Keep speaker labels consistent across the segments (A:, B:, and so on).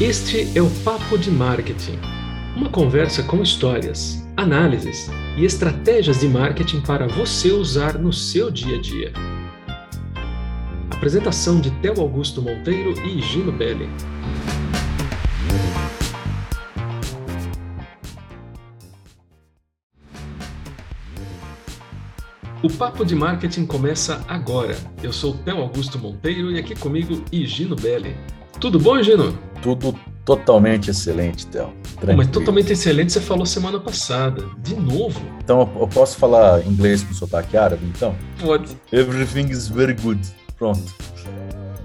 A: Este é o Papo de Marketing, uma conversa com histórias, análises e estratégias de marketing para você usar no seu dia a dia. Apresentação de Theo Augusto Monteiro e Gino Belli. O Papo de Marketing começa agora. Eu sou Theo Augusto Monteiro e aqui comigo Higino Belli. Tudo bom, Higino?
B: Tudo totalmente excelente, Theo.
A: Mas totalmente excelente você falou semana passada. De novo?
B: Então eu posso falar inglês com sotaque árabe, então?
A: Pode.
B: Everything is very good. Pronto.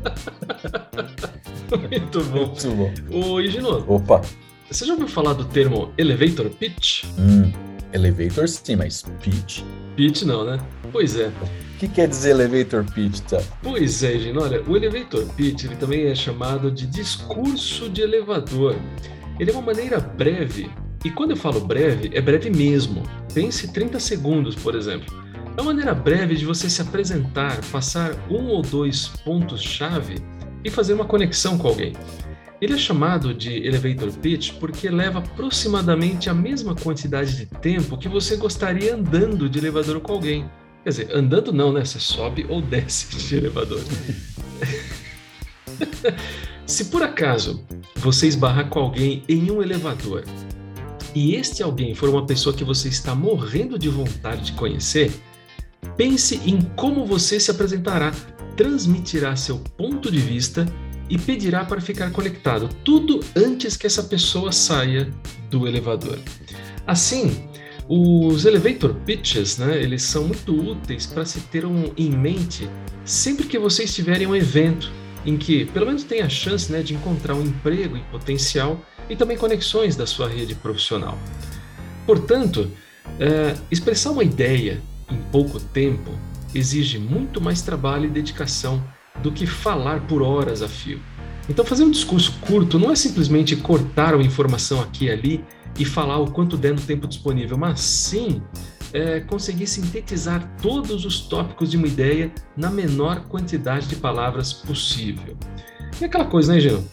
A: Muito bom.
B: Muito bom.
A: Ô, Higino.
B: Opa.
A: Você já ouviu falar do termo elevator pitch?
B: Hum, elevator sim, mas pitch?
A: Pitch não, né? Pois é.
B: Que quer dizer elevator pitch, tá?
A: Pois é, Gino. Olha, o elevator pitch ele também é chamado de discurso de elevador. Ele é uma maneira breve, e quando eu falo breve, é breve mesmo. Pense 30 segundos, por exemplo. É uma maneira breve de você se apresentar, passar um ou dois pontos-chave e fazer uma conexão com alguém. Ele é chamado de elevator pitch porque leva aproximadamente a mesma quantidade de tempo que você gostaria andando de elevador com alguém. Quer dizer, andando não, né? Você sobe ou desce de elevador. Se por acaso você esbarrar com alguém em um elevador e este alguém for uma pessoa que você está morrendo de vontade de conhecer, pense em como você se apresentará, transmitirá seu ponto de vista e pedirá para ficar conectado, tudo antes que essa pessoa saia do elevador. Assim, os elevator pitches, né, eles são muito úteis para se ter um, em mente sempre que você estiver em um evento em que pelo menos tem a chance né, de encontrar um emprego em potencial e também conexões da sua rede profissional. Portanto, é, expressar uma ideia em pouco tempo exige muito mais trabalho e dedicação do que falar por horas a fio. Então, fazer um discurso curto não é simplesmente cortar uma informação aqui e ali e falar o quanto der no tempo disponível, mas sim é, conseguir sintetizar todos os tópicos de uma ideia na menor quantidade de palavras possível. E aquela coisa, né, Gino?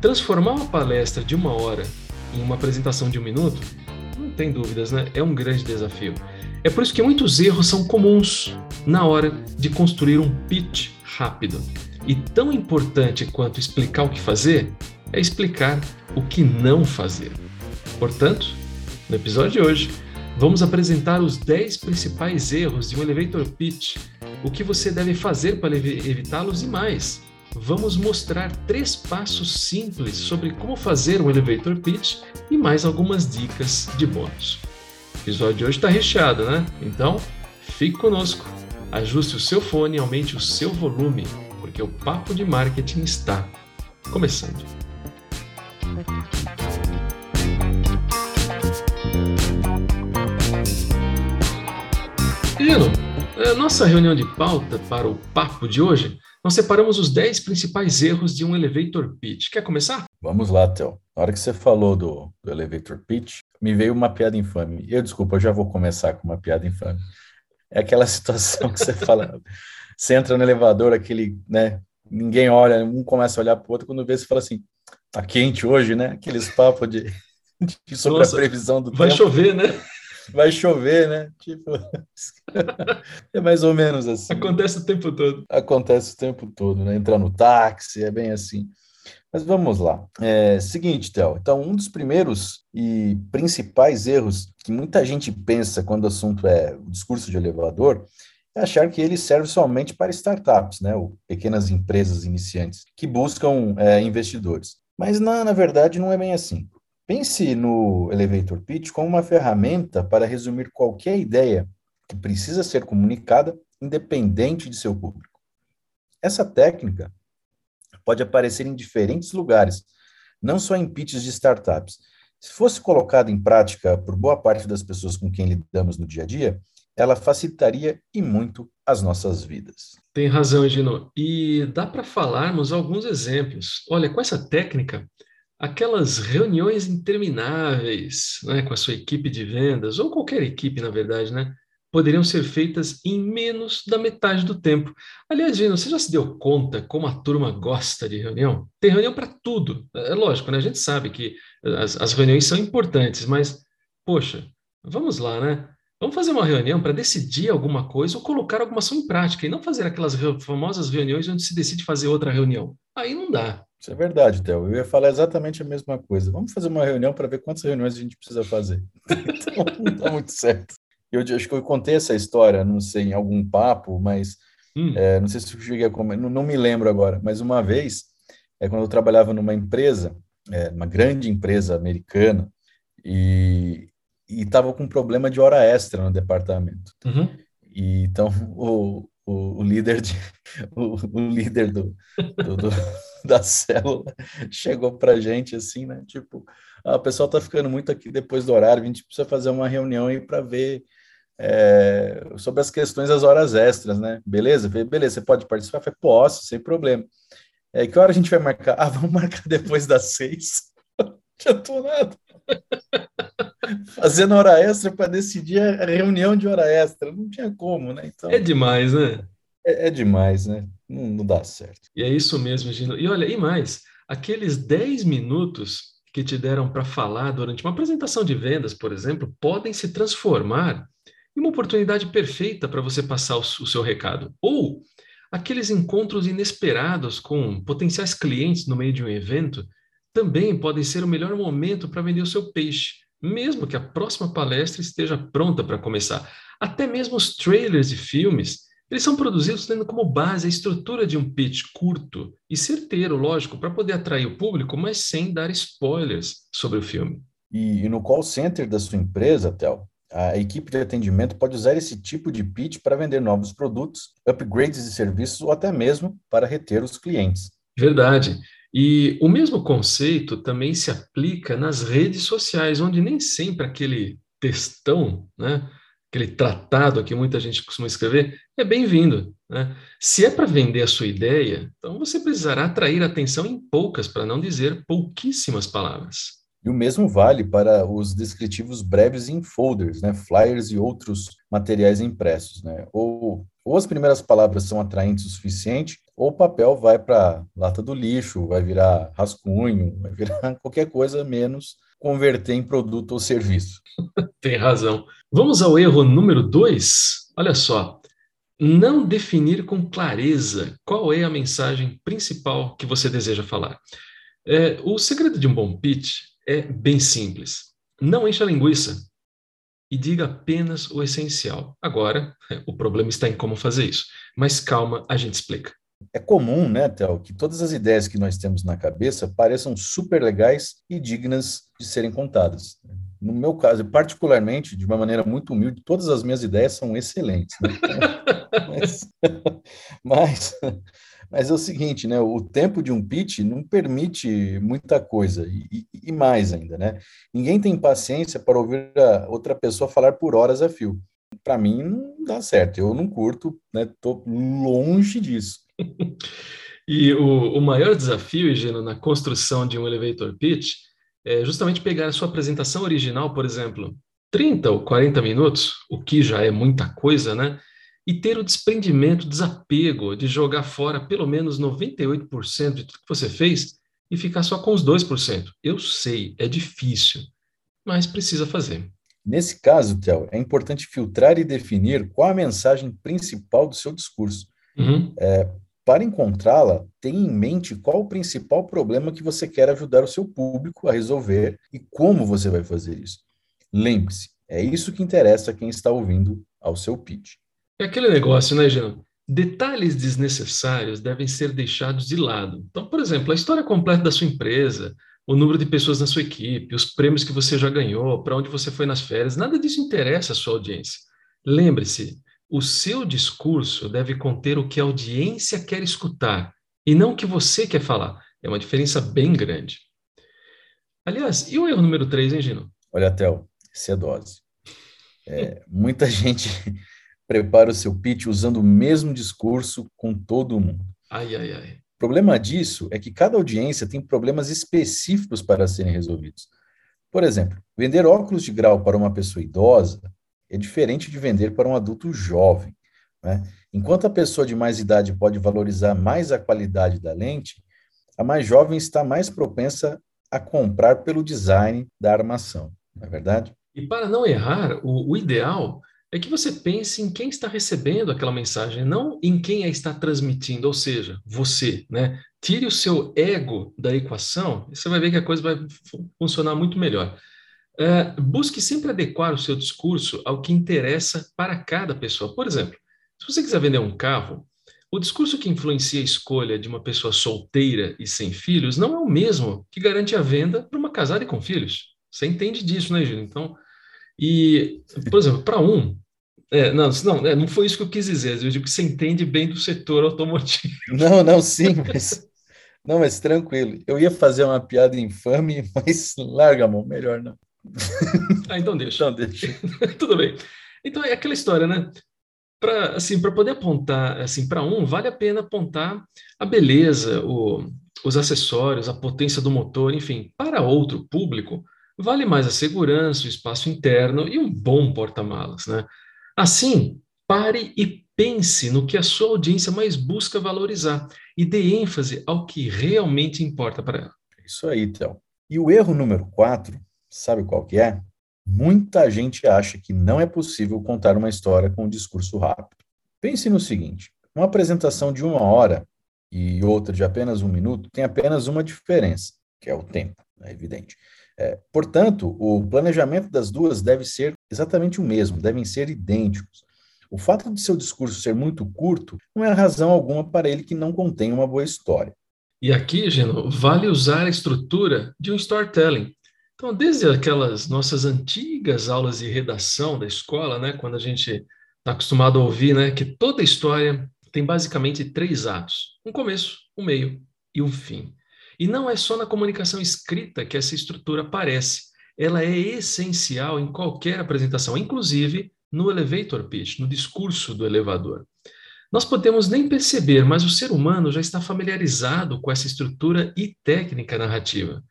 A: Transformar uma palestra de uma hora em uma apresentação de um minuto, não tem dúvidas, né? É um grande desafio. É por isso que muitos erros são comuns na hora de construir um pitch rápido. E tão importante quanto explicar o que fazer é explicar o que não fazer. Portanto, no episódio de hoje, vamos apresentar os 10 principais erros de um elevator pitch, o que você deve fazer para evitá-los e mais. Vamos mostrar três passos simples sobre como fazer um elevator pitch e mais algumas dicas de bônus. O episódio de hoje está recheado, né? Então, fique conosco. Ajuste o seu fone aumente o seu volume, porque o papo de marketing está começando. Gino, nossa reunião de pauta para o papo de hoje, nós separamos os 10 principais erros de um elevator pitch. Quer começar?
B: Vamos lá, Theo. Na hora que você falou do, do elevator pitch, me veio uma piada infame. Eu, desculpa, eu já vou começar com uma piada infame. É aquela situação que você fala, você entra no elevador, aquele, né? Ninguém olha, um começa a olhar para o outro, quando vê, você fala assim, tá quente hoje, né? Aqueles papos de, de sobre Nossa, a previsão do
A: vai
B: tempo.
A: Vai chover, né?
B: Vai chover, né? Tipo, é mais ou menos assim.
A: Acontece o tempo todo.
B: Acontece o tempo todo, né? Entrar no táxi, é bem assim. Mas vamos lá. É, seguinte, Théo. Então, um dos primeiros e principais erros que muita gente pensa quando o assunto é o discurso de elevador é achar que ele serve somente para startups, né, ou pequenas empresas iniciantes que buscam é, investidores. Mas, na, na verdade, não é bem assim. Pense no elevator pitch como uma ferramenta para resumir qualquer ideia que precisa ser comunicada, independente de seu público. Essa técnica pode aparecer em diferentes lugares, não só em pitches de startups. Se fosse colocada em prática por boa parte das pessoas com quem lidamos no dia a dia, ela facilitaria e muito as nossas vidas.
A: Tem razão, Gino. E dá para falarmos alguns exemplos. Olha, com essa técnica, aquelas reuniões intermináveis né, com a sua equipe de vendas, ou qualquer equipe, na verdade, né, poderiam ser feitas em menos da metade do tempo. Aliás, Gino, você já se deu conta como a turma gosta de reunião? Tem reunião para tudo. É lógico, né? A gente sabe que as, as reuniões são importantes, mas, poxa, vamos lá, né? Vamos fazer uma reunião para decidir alguma coisa ou colocar alguma ação em prática, e não fazer aquelas famosas reuniões onde se decide fazer outra reunião. Aí não dá.
B: Isso é verdade, Théo. Eu ia falar exatamente a mesma coisa. Vamos fazer uma reunião para ver quantas reuniões a gente precisa fazer. então, não está muito certo. Eu acho que eu contei essa história, não sei, em algum papo, mas hum. é, não sei se eu cheguei a comentar, não, não, me lembro agora, mas uma vez, é quando eu trabalhava numa empresa, é, uma grande empresa americana, e estava com um problema de hora extra no departamento. Uhum. E, então, o, o, o líder, de, o, o líder do, do, do da célula chegou para gente assim, né? Tipo, ah, o pessoal tá ficando muito aqui depois do horário, a gente precisa fazer uma reunião aí para ver é, sobre as questões das horas extras, né? Beleza? Falei, beleza, você pode participar? Falei, posso, sem problema. É, que hora a gente vai marcar? Ah, vamos marcar depois das seis. Não tô nada. Fazendo hora extra para decidir a reunião de hora extra. Não tinha como, né?
A: Então, é demais, né?
B: É, é demais, né? Não, não, dá certo.
A: E é isso mesmo, Gino. E olha, e mais, aqueles 10 minutos que te deram para falar durante uma apresentação de vendas, por exemplo, podem se transformar em uma oportunidade perfeita para você passar o, o seu recado. Ou aqueles encontros inesperados com potenciais clientes no meio de um evento também podem ser o melhor momento para vender o seu peixe, mesmo que a próxima palestra esteja pronta para começar. Até mesmo os trailers de filmes eles são produzidos tendo como base a estrutura de um pitch curto e certeiro, lógico, para poder atrair o público, mas sem dar spoilers sobre o filme.
B: E, e no call center da sua empresa, Tel, a equipe de atendimento pode usar esse tipo de pitch para vender novos produtos, upgrades de serviços ou até mesmo para reter os clientes.
A: Verdade. E o mesmo conceito também se aplica nas redes sociais, onde nem sempre aquele textão, né, aquele tratado que muita gente costuma escrever, é bem-vindo. Né? Se é para vender a sua ideia, então você precisará atrair atenção em poucas, para não dizer pouquíssimas palavras.
B: E o mesmo vale para os descritivos breves em folders, né, flyers e outros materiais impressos. Né? Ou, ou as primeiras palavras são atraentes o suficiente, ou o papel vai para lata do lixo, vai virar rascunho, vai virar qualquer coisa menos converter em produto ou serviço.
A: Tem razão. Vamos ao erro número dois. Olha só. Não definir com clareza qual é a mensagem principal que você deseja falar. É, o segredo de um bom pitch é bem simples. Não encha a linguiça e diga apenas o essencial. Agora, o problema está em como fazer isso. Mas calma, a gente explica.
B: É comum, né, Théo, que todas as ideias que nós temos na cabeça pareçam super legais e dignas de serem contadas. No meu caso, particularmente, de uma maneira muito humilde, todas as minhas ideias são excelentes. Né? mas, mas, mas, é o seguinte, né? O tempo de um pitch não permite muita coisa e, e mais ainda, né? Ninguém tem paciência para ouvir outra pessoa falar por horas a fio. Para mim não dá certo. Eu não curto, né? Tô longe disso.
A: e o, o maior desafio, Higino, na construção de um elevator pitch é justamente pegar a sua apresentação original, por exemplo, 30 ou 40 minutos, o que já é muita coisa, né? E ter o desprendimento, desapego de jogar fora pelo menos 98% de tudo que você fez e ficar só com os 2%. Eu sei, é difícil, mas precisa fazer.
B: Nesse caso, Theo, é importante filtrar e definir qual a mensagem principal do seu discurso. Uhum. É, para encontrá-la, tenha em mente qual o principal problema que você quer ajudar o seu público a resolver e como você vai fazer isso. Lembre-se, é isso que interessa a quem está ouvindo ao seu pitch.
A: É aquele negócio, né, Jean? Detalhes desnecessários devem ser deixados de lado. Então, por exemplo, a história completa da sua empresa, o número de pessoas na sua equipe, os prêmios que você já ganhou, para onde você foi nas férias, nada disso interessa à sua audiência. Lembre-se, o seu discurso deve conter o que a audiência quer escutar e não o que você quer falar. É uma diferença bem grande. Aliás, e o erro número 3, hein, Gino?
B: Olha, Théo, isso é. É, muita gente prepara o seu pitch usando o mesmo discurso com todo mundo.
A: Ai, ai, ai.
B: O problema disso é que cada audiência tem problemas específicos para serem resolvidos. Por exemplo, vender óculos de grau para uma pessoa idosa é diferente de vender para um adulto jovem. Né? Enquanto a pessoa de mais idade pode valorizar mais a qualidade da lente, a mais jovem está mais propensa a comprar pelo design da armação, não é verdade?
A: E para não errar, o, o ideal é que você pense em quem está recebendo aquela mensagem, não em quem a está transmitindo, ou seja, você, né? Tire o seu ego da equação e você vai ver que a coisa vai funcionar muito melhor. É, busque sempre adequar o seu discurso ao que interessa para cada pessoa. Por exemplo, se você quiser vender um carro, o discurso que influencia a escolha de uma pessoa solteira e sem filhos não é o mesmo que garante a venda para uma casada e com filhos. Você entende disso, né, Gil? Então, e, por exemplo, para um, é, não, não, é, não foi isso que eu quis dizer. Eu digo que você entende bem do setor automotivo.
B: Não, não, sim, mas não, mas tranquilo. Eu ia fazer uma piada infame, mas larga a mão, melhor não.
A: Ah, então deixa.
B: Então deixa.
A: Tudo bem. Então é aquela história, né? Para assim, para poder apontar assim para um, vale a pena apontar a beleza, o, os acessórios, a potência do motor, enfim. Para outro público, vale mais a segurança, o espaço interno e um bom porta-malas, né? Assim, pare e pense no que a sua audiência mais busca valorizar e dê ênfase ao que realmente importa para ela.
B: Isso aí, Théo. E o erro número quatro, sabe qual que é? Muita gente acha que não é possível contar uma história com um discurso rápido. Pense no seguinte: uma apresentação de uma hora e outra de apenas um minuto tem apenas uma diferença, que é o tempo, é evidente. É, portanto, o planejamento das duas deve ser exatamente o mesmo, devem ser idênticos. O fato de seu discurso ser muito curto não é razão alguma para ele que não contém uma boa história.
A: E aqui, Geno, vale usar a estrutura de um storytelling. Então, desde aquelas nossas antigas aulas de redação da escola, né, quando a gente está acostumado a ouvir né, que toda história tem basicamente três atos: um começo, um meio e um fim. E não é só na comunicação escrita que essa estrutura aparece, ela é essencial em qualquer apresentação, inclusive no elevator pitch, no discurso do elevador. Nós podemos nem perceber, mas o ser humano já está familiarizado com essa estrutura e técnica narrativa.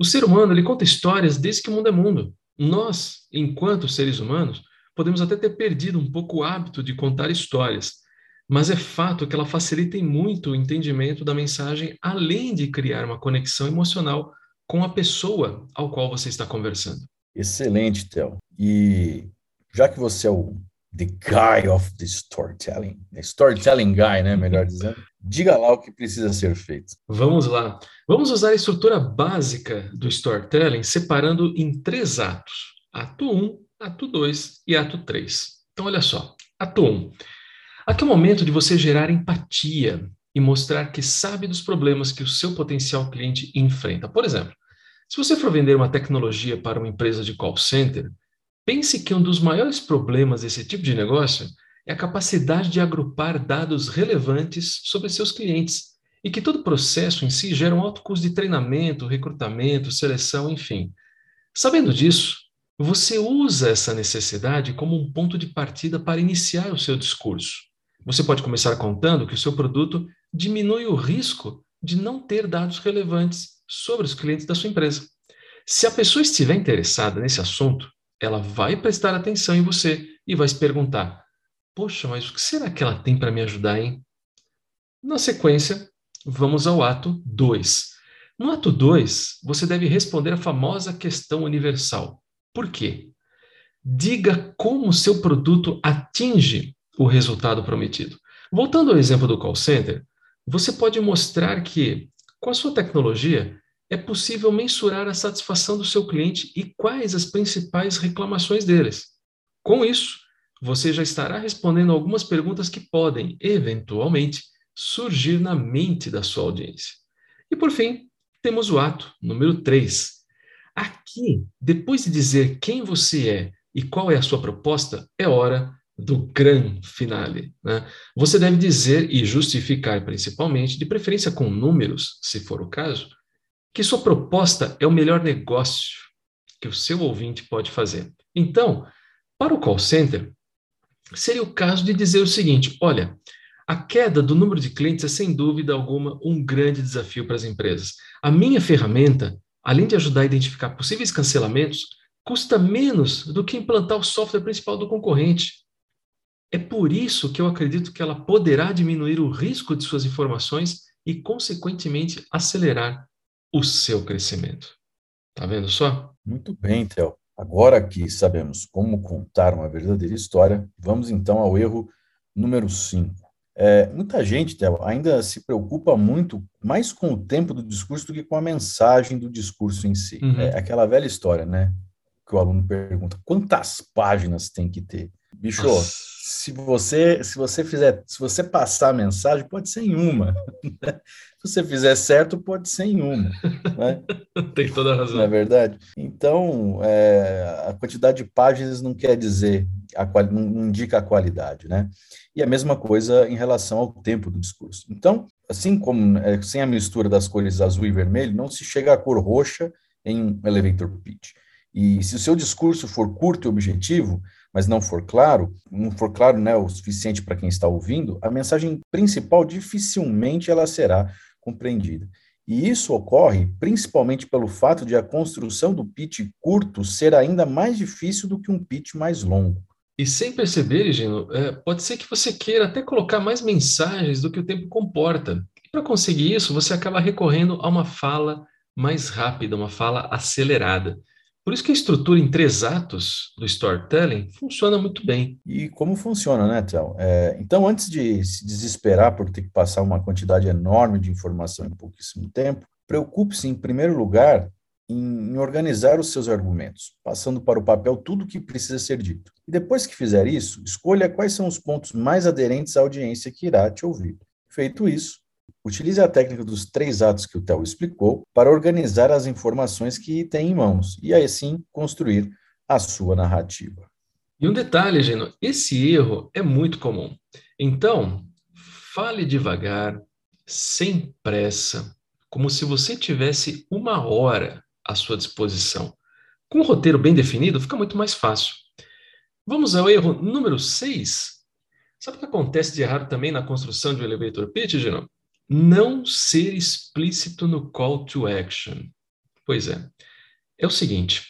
A: O ser humano ele conta histórias desde que o mundo é mundo. Nós, enquanto seres humanos, podemos até ter perdido um pouco o hábito de contar histórias, mas é fato que ela facilita muito o entendimento da mensagem, além de criar uma conexão emocional com a pessoa ao qual você está conversando.
B: Excelente, Theo. E já que você é o the guy of the storytelling, storytelling guy, né, melhor dizendo, diga lá o que precisa ser feito.
A: Vamos lá. Vamos usar a estrutura básica do storytelling, separando em três atos: ato 1, ato 2 e ato 3. Então, olha só. Ato 1. Aqui é o momento de você gerar empatia e mostrar que sabe dos problemas que o seu potencial cliente enfrenta. Por exemplo, se você for vender uma tecnologia para uma empresa de call center, pense que um dos maiores problemas desse tipo de negócio é a capacidade de agrupar dados relevantes sobre seus clientes e que todo o processo em si gera um alto custo de treinamento, recrutamento, seleção, enfim. Sabendo disso, você usa essa necessidade como um ponto de partida para iniciar o seu discurso. Você pode começar contando que o seu produto diminui o risco de não ter dados relevantes sobre os clientes da sua empresa. Se a pessoa estiver interessada nesse assunto, ela vai prestar atenção em você e vai se perguntar: Poxa, mas o que será que ela tem para me ajudar, hein? Na sequência, vamos ao ato 2. No ato 2, você deve responder a famosa questão universal. Por quê? Diga como o seu produto atinge o resultado prometido. Voltando ao exemplo do call center, você pode mostrar que, com a sua tecnologia, é possível mensurar a satisfação do seu cliente e quais as principais reclamações deles. Com isso, você já estará respondendo algumas perguntas que podem, eventualmente, surgir na mente da sua audiência. E por fim, temos o ato número 3. Aqui, depois de dizer quem você é e qual é a sua proposta, é hora do grande finale. Né? Você deve dizer e justificar, principalmente, de preferência com números, se for o caso, que sua proposta é o melhor negócio que o seu ouvinte pode fazer. Então, para o call center, seria o caso de dizer o seguinte: olha, a queda do número de clientes é sem dúvida alguma um grande desafio para as empresas. A minha ferramenta, além de ajudar a identificar possíveis cancelamentos, custa menos do que implantar o software principal do concorrente. É por isso que eu acredito que ela poderá diminuir o risco de suas informações e, consequentemente, acelerar o seu crescimento. Tá vendo só?
B: Muito bem, Theo. Agora que sabemos como contar uma verdadeira história, vamos então ao erro número 5. É, muita gente, Theo, ainda se preocupa muito mais com o tempo do discurso do que com a mensagem do discurso em si. Uhum. É aquela velha história, né? Que o aluno pergunta: quantas páginas tem que ter? Bicho, Nossa. se você se você fizer, se você passar a mensagem, pode ser em uma. Né? se você fizer certo, pode ser em uma. Né?
A: Tem toda a razão.
B: Não é verdade? Então, é, a quantidade de páginas não quer dizer, a quali, não indica a qualidade, né? E a mesma coisa em relação ao tempo do discurso. Então, assim como é, sem a mistura das cores azul e vermelho, não se chega à cor roxa em um elevator pitch. E se o seu discurso for curto e objetivo, mas não for claro, não for claro né, o suficiente para quem está ouvindo, a mensagem principal dificilmente ela será compreendida. E isso ocorre principalmente pelo fato de a construção do pitch curto ser ainda mais difícil do que um pitch mais longo.
A: E sem perceber, Gino, é, pode ser que você queira até colocar mais mensagens do que o tempo comporta. E para conseguir isso, você acaba recorrendo a uma fala mais rápida, uma fala acelerada. Por isso que a estrutura em três atos do storytelling funciona muito bem.
B: E como funciona, né, Théo? É, então, antes de se desesperar por ter que passar uma quantidade enorme de informação em pouquíssimo tempo, preocupe-se, em primeiro lugar, em, em organizar os seus argumentos, passando para o papel tudo o que precisa ser dito. E depois que fizer isso, escolha quais são os pontos mais aderentes à audiência que irá te ouvir. Feito isso, Utilize a técnica dos três atos que o Theo explicou para organizar as informações que tem em mãos e, assim, construir a sua narrativa.
A: E um detalhe, Geno, esse erro é muito comum. Então, fale devagar, sem pressa, como se você tivesse uma hora à sua disposição. Com um roteiro bem definido, fica muito mais fácil. Vamos ao erro número 6. Sabe o que acontece de errado também na construção de um elevator pitch, Geno? Não ser explícito no call to action. Pois é. É o seguinte: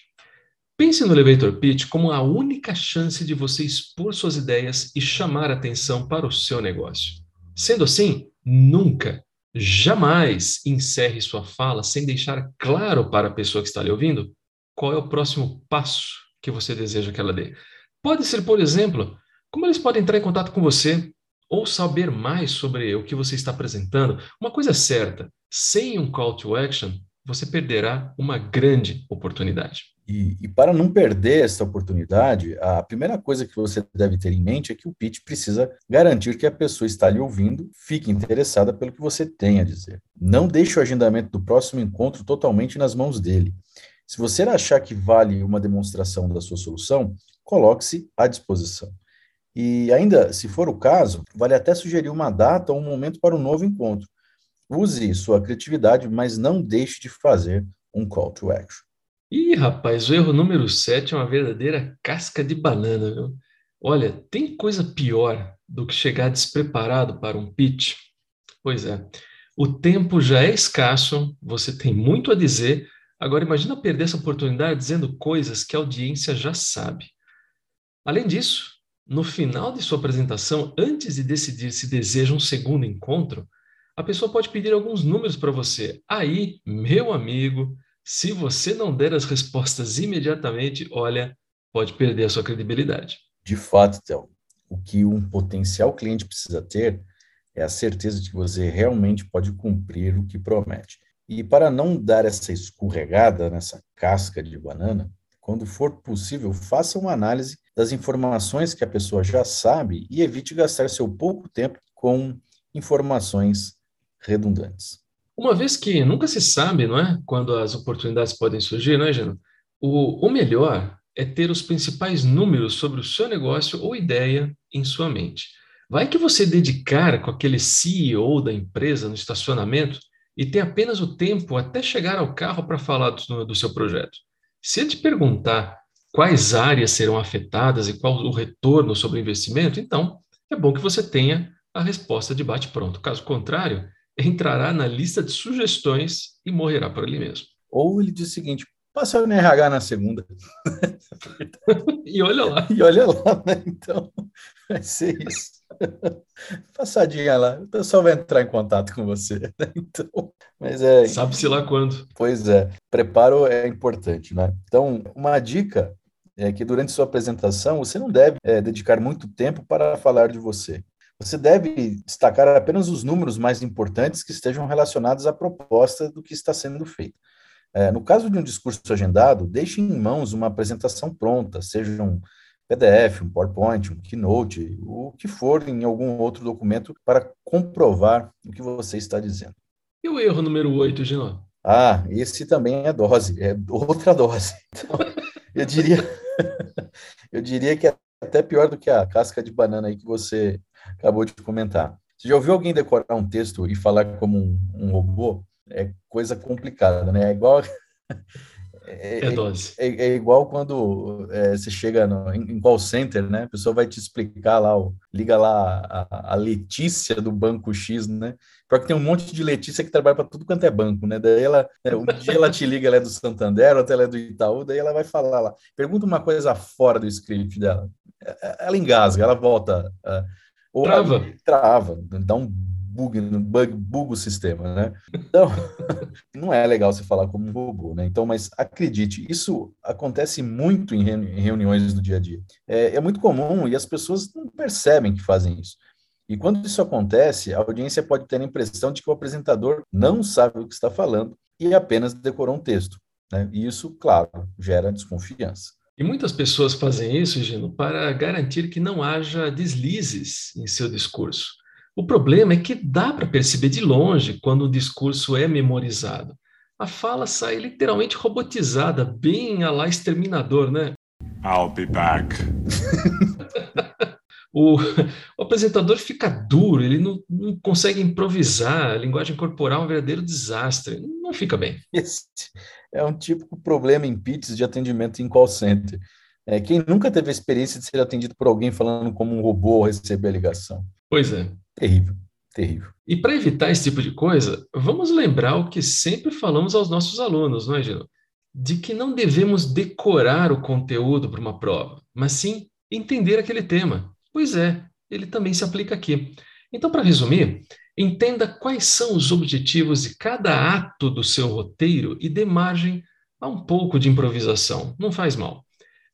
A: pense no elevator pitch como a única chance de você expor suas ideias e chamar atenção para o seu negócio. Sendo assim, nunca, jamais encerre sua fala sem deixar claro para a pessoa que está lhe ouvindo qual é o próximo passo que você deseja que ela dê. Pode ser, por exemplo, como eles podem entrar em contato com você, ou saber mais sobre o que você está apresentando, uma coisa é certa: sem um call to action, você perderá uma grande oportunidade.
B: E, e, para não perder essa oportunidade, a primeira coisa que você deve ter em mente é que o pitch precisa garantir que a pessoa está lhe ouvindo, fique interessada pelo que você tem a dizer. Não deixe o agendamento do próximo encontro totalmente nas mãos dele. Se você achar que vale uma demonstração da sua solução, coloque-se à disposição. E ainda, se for o caso, vale até sugerir uma data ou um momento para um novo encontro. Use sua criatividade, mas não deixe de fazer um call to action.
A: Ih, rapaz, o erro número 7 é uma verdadeira casca de banana, viu? Olha, tem coisa pior do que chegar despreparado para um pitch? Pois é, o tempo já é escasso, você tem muito a dizer, agora imagina perder essa oportunidade dizendo coisas que a audiência já sabe. Além disso, no final de sua apresentação, antes de decidir se deseja um segundo encontro, a pessoa pode pedir alguns números para você. Aí, meu amigo, se você não der as respostas imediatamente, olha, pode perder a sua credibilidade.
B: De fato, Théo, o que um potencial cliente precisa ter é a certeza de que você realmente pode cumprir o que promete. E para não dar essa escorregada nessa casca de banana, quando for possível, faça uma análise das informações que a pessoa já sabe e evite gastar seu pouco tempo com informações redundantes.
A: Uma vez que nunca se sabe, não é, quando as oportunidades podem surgir, não é, Geno? O, o melhor é ter os principais números sobre o seu negócio ou ideia em sua mente. Vai que você dedicar com aquele CEO da empresa no estacionamento e tem apenas o tempo até chegar ao carro para falar do, do seu projeto. Se ele te perguntar quais áreas serão afetadas e qual o retorno sobre o investimento, então é bom que você tenha a resposta de bate-pronto. Caso contrário, entrará na lista de sugestões e morrerá por ali mesmo.
B: Ou ele diz o seguinte: passa no RH na segunda.
A: e olha lá.
B: E olha lá, né? Então, vai ser isso. Passadinha lá, o pessoal vai entrar em contato com você. Né? Então, mas é.
A: Sabe-se lá quando.
B: Pois é, preparo é importante, né? Então, uma dica é que durante sua apresentação você não deve é, dedicar muito tempo para falar de você. Você deve destacar apenas os números mais importantes que estejam relacionados à proposta do que está sendo feito. É, no caso de um discurso agendado, deixe em mãos uma apresentação pronta, seja um PDF, um PowerPoint, um Keynote, o que for em algum outro documento para comprovar o que você está dizendo.
A: E o erro número 8, Gino?
B: Ah, esse também é dose, é outra dose. Então, eu diria, eu diria que é até pior do que a casca de banana aí que você acabou de comentar. Você já ouviu alguém decorar um texto e falar como um, um robô? É coisa complicada, né? É igual.
A: É, é.
B: É, é, igual quando é, você chega no, em, em call center, né? A pessoa vai te explicar lá, ó, liga lá a, a, Letícia do banco X, né? Porque tem um monte de Letícia que trabalha para tudo quanto é banco, né? Daí ela, é, um dia ela te liga, ela é do Santander, outra ela é do Itaú, daí ela vai falar lá. Pergunta uma coisa fora do script dela. É, ela engasga, ela volta. Uh,
A: ou trava.
B: trava, dá um bug, bug, buga o sistema, né? Então, não é legal você falar como um robô, né? Então, mas acredite, isso acontece muito em reuniões do dia a dia. É, é muito comum e as pessoas não percebem que fazem isso. E quando isso acontece, a audiência pode ter a impressão de que o apresentador não sabe o que está falando e apenas decorou um texto. Né? E isso, claro, gera desconfiança.
A: E muitas pessoas fazem isso, Gino, para garantir que não haja deslizes em seu discurso. O problema é que dá para perceber de longe quando o discurso é memorizado. A fala sai literalmente robotizada, bem a lá exterminador, né?
C: I'll be back.
A: o, o, apresentador fica duro, ele não, não, consegue improvisar, a linguagem corporal é um verdadeiro desastre, não fica bem.
B: Esse é um típico problema em pitches de atendimento em call center. É, quem nunca teve a experiência de ser atendido por alguém falando como um robô ao receber a ligação?
A: Pois é.
B: Terrível, terrível.
A: E para evitar esse tipo de coisa, vamos lembrar o que sempre falamos aos nossos alunos, não é, Gino? De que não devemos decorar o conteúdo para uma prova, mas sim entender aquele tema. Pois é, ele também se aplica aqui. Então, para resumir, Entenda quais são os objetivos de cada ato do seu roteiro e dê margem a um pouco de improvisação. Não faz mal.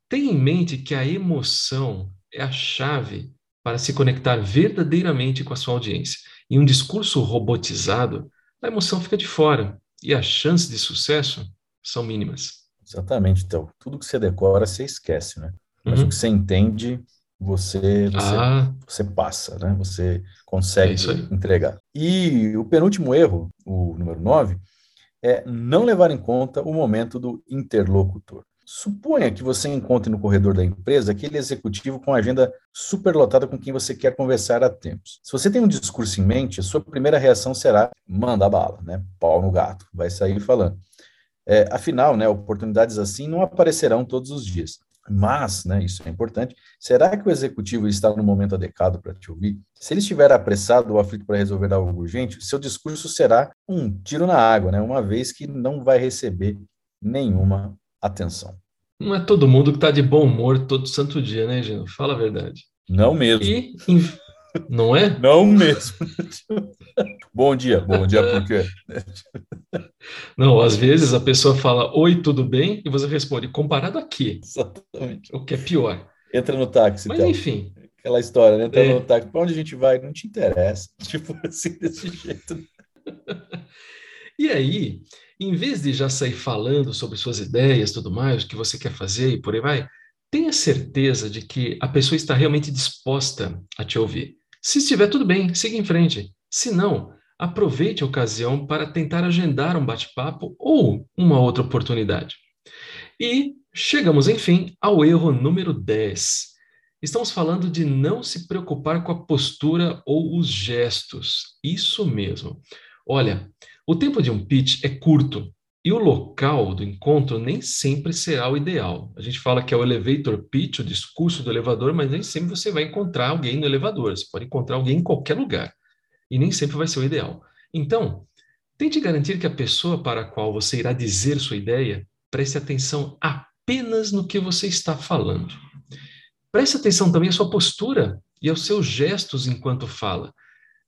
A: Tenha em mente que a emoção é a chave para se conectar verdadeiramente com a sua audiência. Em um discurso robotizado, a emoção fica de fora e as chances de sucesso são mínimas.
B: Exatamente, então. Tudo que você decora, você esquece, né? Mas uhum. o que você entende, você, você, ah. você passa, né? Você consegue é entregar. E o penúltimo erro, o número 9, é não levar em conta o momento do interlocutor. Suponha que você encontre no corredor da empresa aquele executivo com agenda superlotada com quem você quer conversar há tempos. Se você tem um discurso em mente, a sua primeira reação será mandar bala, né? Pau no gato, vai sair falando. É, afinal, né, oportunidades assim não aparecerão todos os dias. Mas, né, isso é importante, será que o executivo está no momento adequado para te ouvir? Se ele estiver apressado ou aflito para resolver algo urgente, seu discurso será um tiro na água, né, uma vez que não vai receber nenhuma atenção.
A: Não é todo mundo que está de bom humor todo santo dia, né, Gino? Fala a verdade.
B: Não mesmo.
A: E, não é?
B: Não mesmo. bom dia, bom dia por quê?
A: Não, às vezes a pessoa fala oi, tudo bem? E você responde comparado a quê?
B: Exatamente.
A: O que é pior.
B: Entra no táxi.
A: Mas então. enfim.
B: Aquela história, né? Entra é. no táxi. Para onde a gente vai? Não te interessa. Tipo assim, desse jeito.
A: e aí, em vez de já sair falando sobre suas ideias, tudo mais, o que você quer fazer e por aí vai, tenha certeza de que a pessoa está realmente disposta a te ouvir. Se estiver tudo bem, siga em frente. Se não, aproveite a ocasião para tentar agendar um bate-papo ou uma outra oportunidade. E chegamos, enfim, ao erro número 10. Estamos falando de não se preocupar com a postura ou os gestos. Isso mesmo. Olha, o tempo de um pitch é curto e o local do encontro nem sempre será o ideal. A gente fala que é o elevator pitch, o discurso do elevador, mas nem sempre você vai encontrar alguém no elevador. Você pode encontrar alguém em qualquer lugar. E nem sempre vai ser o ideal. Então, tente garantir que a pessoa para a qual você irá dizer sua ideia preste atenção apenas no que você está falando. Preste atenção também à sua postura e aos seus gestos enquanto fala.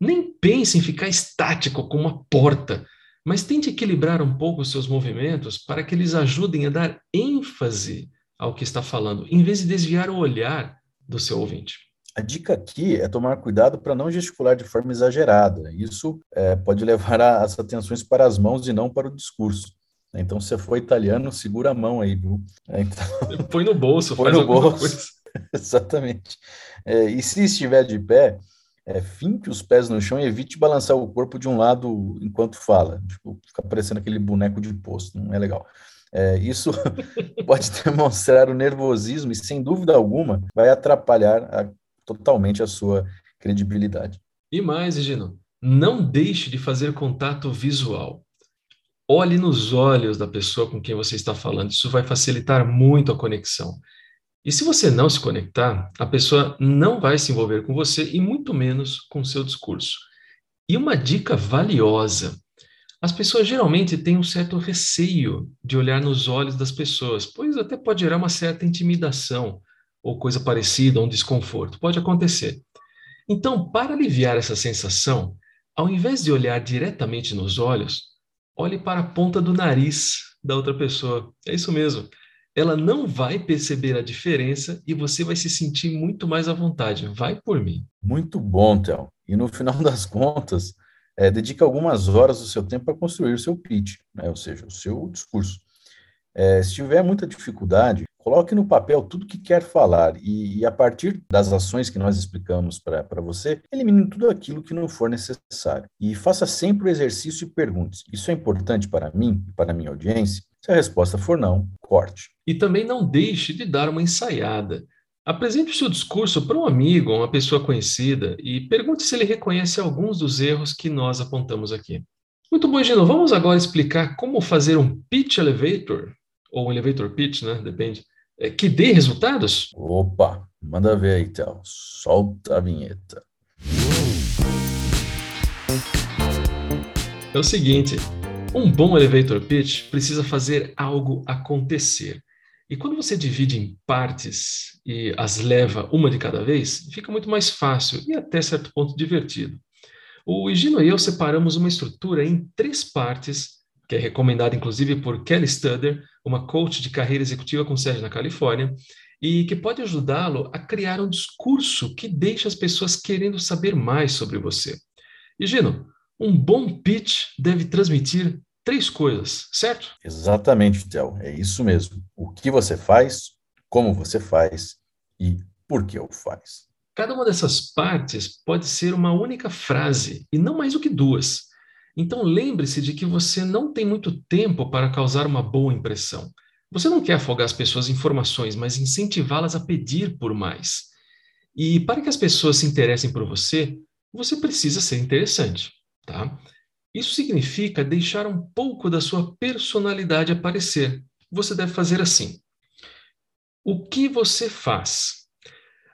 A: Nem pense em ficar estático como uma porta, mas tente equilibrar um pouco os seus movimentos para que eles ajudem a dar ênfase ao que está falando, em vez de desviar o olhar do seu ouvinte.
B: A dica aqui é tomar cuidado para não gesticular de forma exagerada. Isso é, pode levar a, as atenções para as mãos e não para o discurso. Então, se for italiano, segura a mão aí, viu?
A: É, então... Põe no bolso,
B: Põe
A: faz
B: no bolso. Exatamente. É, e se estiver de pé, é, finque os pés no chão e evite balançar o corpo de um lado enquanto fala. Tipo, fica parecendo aquele boneco de posto, não é legal. É, isso pode demonstrar o nervosismo e, sem dúvida alguma, vai atrapalhar a, totalmente a sua credibilidade.
A: E mais, Gino, não deixe de fazer contato visual. Olhe nos olhos da pessoa com quem você está falando, isso vai facilitar muito a conexão. E se você não se conectar, a pessoa não vai se envolver com você e muito menos com seu discurso. E uma dica valiosa: as pessoas geralmente têm um certo receio de olhar nos olhos das pessoas, pois até pode gerar uma certa intimidação ou coisa parecida, um desconforto. Pode acontecer. Então, para aliviar essa sensação, ao invés de olhar diretamente nos olhos, olhe para a ponta do nariz da outra pessoa. É isso mesmo ela não vai perceber a diferença e você vai se sentir muito mais à vontade. Vai por mim.
B: Muito bom, Théo. E no final das contas, é, dedique algumas horas do seu tempo para construir o seu pitch, né? ou seja, o seu discurso. É, se tiver muita dificuldade, coloque no papel tudo que quer falar e, e a partir das ações que nós explicamos para você, elimine tudo aquilo que não for necessário. E faça sempre o exercício e pergunte: Isso é importante para mim e para minha audiência? Se a resposta for não, corte.
A: E também não deixe de dar uma ensaiada. Apresente o seu discurso para um amigo ou uma pessoa conhecida e pergunte se ele reconhece alguns dos erros que nós apontamos aqui. Muito bom, Gino. Vamos agora explicar como fazer um pitch elevator, ou um elevator pitch, né? Depende. É, que dê resultados?
B: Opa, manda ver aí, Théo. Solta a vinheta.
A: É o seguinte, um bom elevator pitch precisa fazer algo acontecer. E quando você divide em partes e as leva uma de cada vez, fica muito mais fácil e até certo ponto divertido. O Higino e eu separamos uma estrutura em três partes, que é recomendada inclusive por Kelly Studer, uma coach de carreira executiva com sede na Califórnia, e que pode ajudá-lo a criar um discurso que deixe as pessoas querendo saber mais sobre você. Higino, um bom pitch deve transmitir três coisas, certo?
B: Exatamente, Théo. É isso mesmo. O que você faz, como você faz e por que o faz.
A: Cada uma dessas partes pode ser uma única frase e não mais do que duas. Então lembre-se de que você não tem muito tempo para causar uma boa impressão. Você não quer afogar as pessoas em informações, mas incentivá-las a pedir por mais. E para que as pessoas se interessem por você, você precisa ser interessante. Tá? Isso significa deixar um pouco da sua personalidade aparecer. Você deve fazer assim. O que você faz?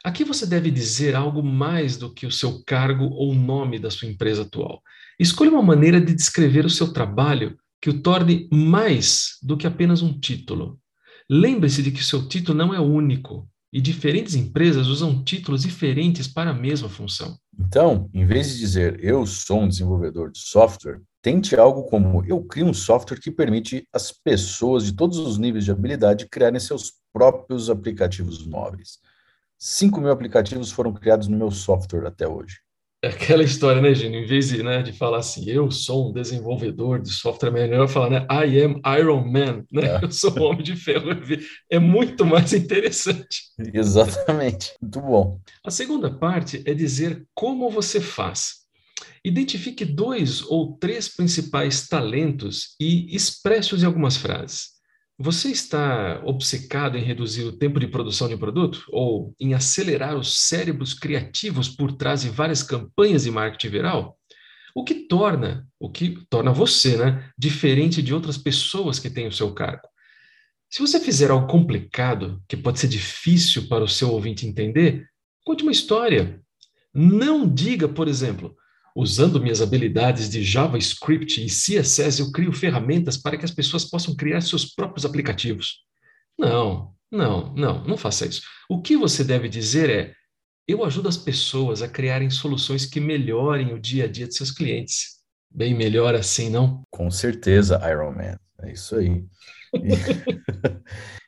A: Aqui você deve dizer algo mais do que o seu cargo ou nome da sua empresa atual. Escolha uma maneira de descrever o seu trabalho que o torne mais do que apenas um título. Lembre-se de que o seu título não é único e diferentes empresas usam títulos diferentes para a mesma função.
B: Então, em vez de dizer eu sou um desenvolvedor de software, tente algo como eu crio um software que permite às pessoas de todos os níveis de habilidade criarem seus próprios aplicativos móveis. 5 mil aplicativos foram criados no meu software até hoje.
A: É aquela história, né, Gino? Em vez de, né, de falar assim, eu sou um desenvolvedor de software, é melhor falar, né, I am Iron Man, né? É. Eu sou um homem de ferro. É muito mais interessante.
B: Exatamente. Muito bom.
A: A segunda parte é dizer como você faz. Identifique dois ou três principais talentos e expresse-os em algumas frases. Você está obcecado em reduzir o tempo de produção de um produto ou em acelerar os cérebros criativos por trás de várias campanhas de marketing viral? O que torna, o que torna você, né, diferente de outras pessoas que têm o seu cargo? Se você fizer algo complicado, que pode ser difícil para o seu ouvinte entender, conte uma história. Não diga, por exemplo, Usando minhas habilidades de JavaScript e CSS, eu crio ferramentas para que as pessoas possam criar seus próprios aplicativos. Não, não, não, não faça isso. O que você deve dizer é: eu ajudo as pessoas a criarem soluções que melhorem o dia a dia de seus clientes. Bem melhor assim, não?
B: Com certeza, Iron Man. É isso aí. E,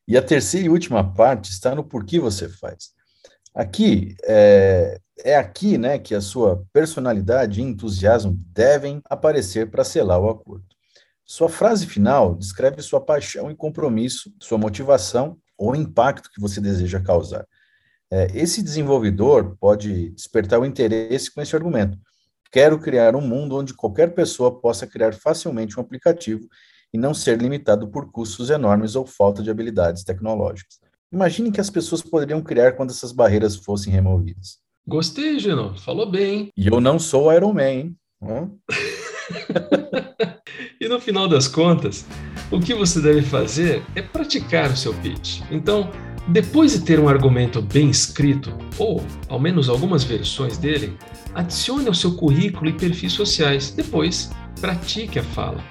B: e a terceira e última parte está no porquê você faz. Aqui é, é aqui, né, que a sua personalidade e entusiasmo devem aparecer para selar o acordo. Sua frase final descreve sua paixão e compromisso, sua motivação ou impacto que você deseja causar. É, esse desenvolvedor pode despertar o interesse com esse argumento. Quero criar um mundo onde qualquer pessoa possa criar facilmente um aplicativo e não ser limitado por custos enormes ou falta de habilidades tecnológicas. Imagine que as pessoas poderiam criar quando essas barreiras fossem removidas.
A: Gostei, Gino. Falou bem.
B: E eu não sou Iron Man, hein?
A: e no final das contas, o que você deve fazer é praticar o seu pitch. Então, depois de ter um argumento bem escrito, ou ao menos algumas versões dele, adicione ao seu currículo e perfis sociais. Depois, pratique a fala.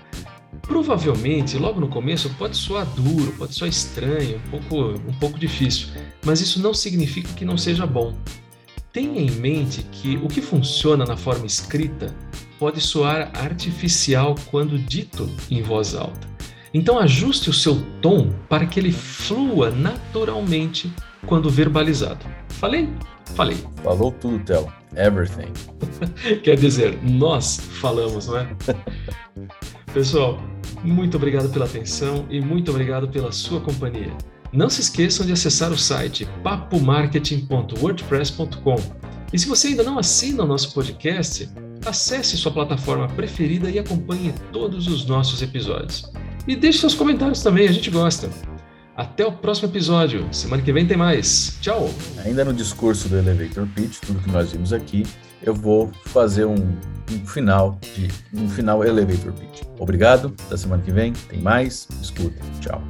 A: Provavelmente, logo no começo, pode soar duro, pode soar estranho, um pouco, um pouco difícil, mas isso não significa que não seja bom. Tenha em mente que o que funciona na forma escrita pode soar artificial quando dito em voz alta. Então ajuste o seu tom para que ele flua naturalmente quando verbalizado. Falei? Falei.
B: Falou tudo, Theo. Everything.
A: Quer dizer, nós falamos, não é? Pessoal, muito obrigado pela atenção e muito obrigado pela sua companhia. Não se esqueçam de acessar o site papomarketing.wordpress.com. E se você ainda não assina o nosso podcast, acesse sua plataforma preferida e acompanhe todos os nossos episódios. E deixe seus comentários também, a gente gosta. Até o próximo episódio. Semana que vem tem mais. Tchau.
B: Ainda no discurso do Elevator Pitch, tudo que nós vimos aqui, eu vou fazer um, um final de um final Elevator Pitch. Obrigado. Até semana que vem tem mais. Escuta. Tchau.